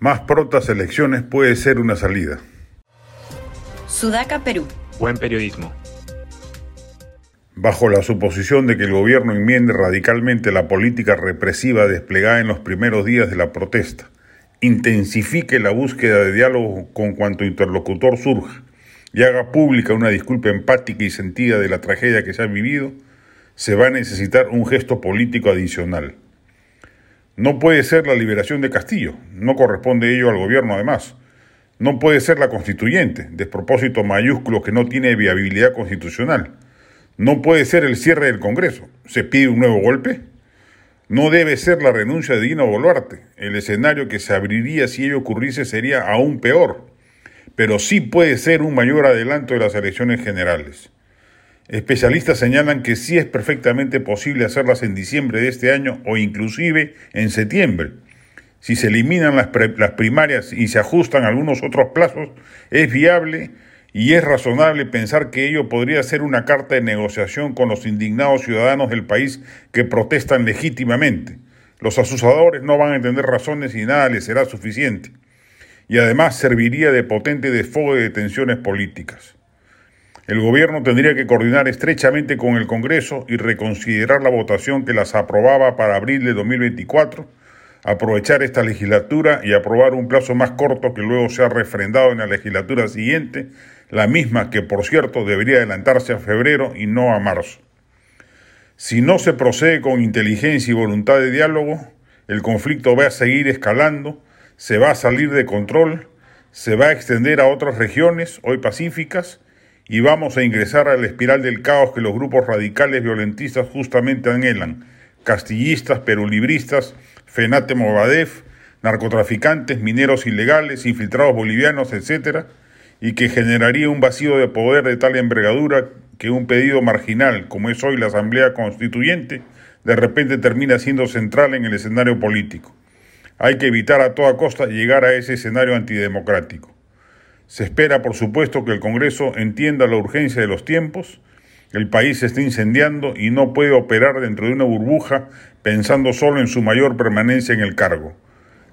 Más prontas elecciones puede ser una salida. Sudaca, Perú. Buen periodismo. Bajo la suposición de que el gobierno enmiende radicalmente la política represiva desplegada en los primeros días de la protesta, intensifique la búsqueda de diálogo con cuanto interlocutor surja y haga pública una disculpa empática y sentida de la tragedia que se ha vivido, se va a necesitar un gesto político adicional. No puede ser la liberación de Castillo, no corresponde ello al gobierno además. No puede ser la constituyente, despropósito mayúsculo que no tiene viabilidad constitucional. No puede ser el cierre del Congreso. ¿Se pide un nuevo golpe? No debe ser la renuncia de Dino Boluarte. El escenario que se abriría si ello ocurriese sería aún peor. Pero sí puede ser un mayor adelanto de las elecciones generales. Especialistas señalan que sí es perfectamente posible hacerlas en diciembre de este año o inclusive en septiembre. Si se eliminan las, las primarias y se ajustan algunos otros plazos, es viable y es razonable pensar que ello podría ser una carta de negociación con los indignados ciudadanos del país que protestan legítimamente. Los asusadores no van a entender razones y nada les será suficiente. Y además serviría de potente desfogo de tensiones políticas. El gobierno tendría que coordinar estrechamente con el Congreso y reconsiderar la votación que las aprobaba para abril de 2024, aprovechar esta legislatura y aprobar un plazo más corto que luego sea refrendado en la legislatura siguiente la misma que por cierto debería adelantarse a febrero y no a marzo. Si no se procede con inteligencia y voluntad de diálogo, el conflicto va a seguir escalando, se va a salir de control, se va a extender a otras regiones, hoy pacíficas, y vamos a ingresar a la espiral del caos que los grupos radicales violentistas justamente anhelan, castillistas, perulibristas, Fenate Movadef, narcotraficantes, mineros ilegales, infiltrados bolivianos, etc., y que generaría un vacío de poder de tal envergadura que un pedido marginal, como es hoy la Asamblea Constituyente, de repente termina siendo central en el escenario político. Hay que evitar a toda costa llegar a ese escenario antidemocrático. Se espera, por supuesto, que el Congreso entienda la urgencia de los tiempos. El país se está incendiando y no puede operar dentro de una burbuja pensando solo en su mayor permanencia en el cargo.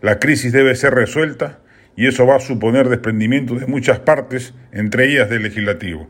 La crisis debe ser resuelta y eso va a suponer desprendimiento de muchas partes, entre ellas del legislativo.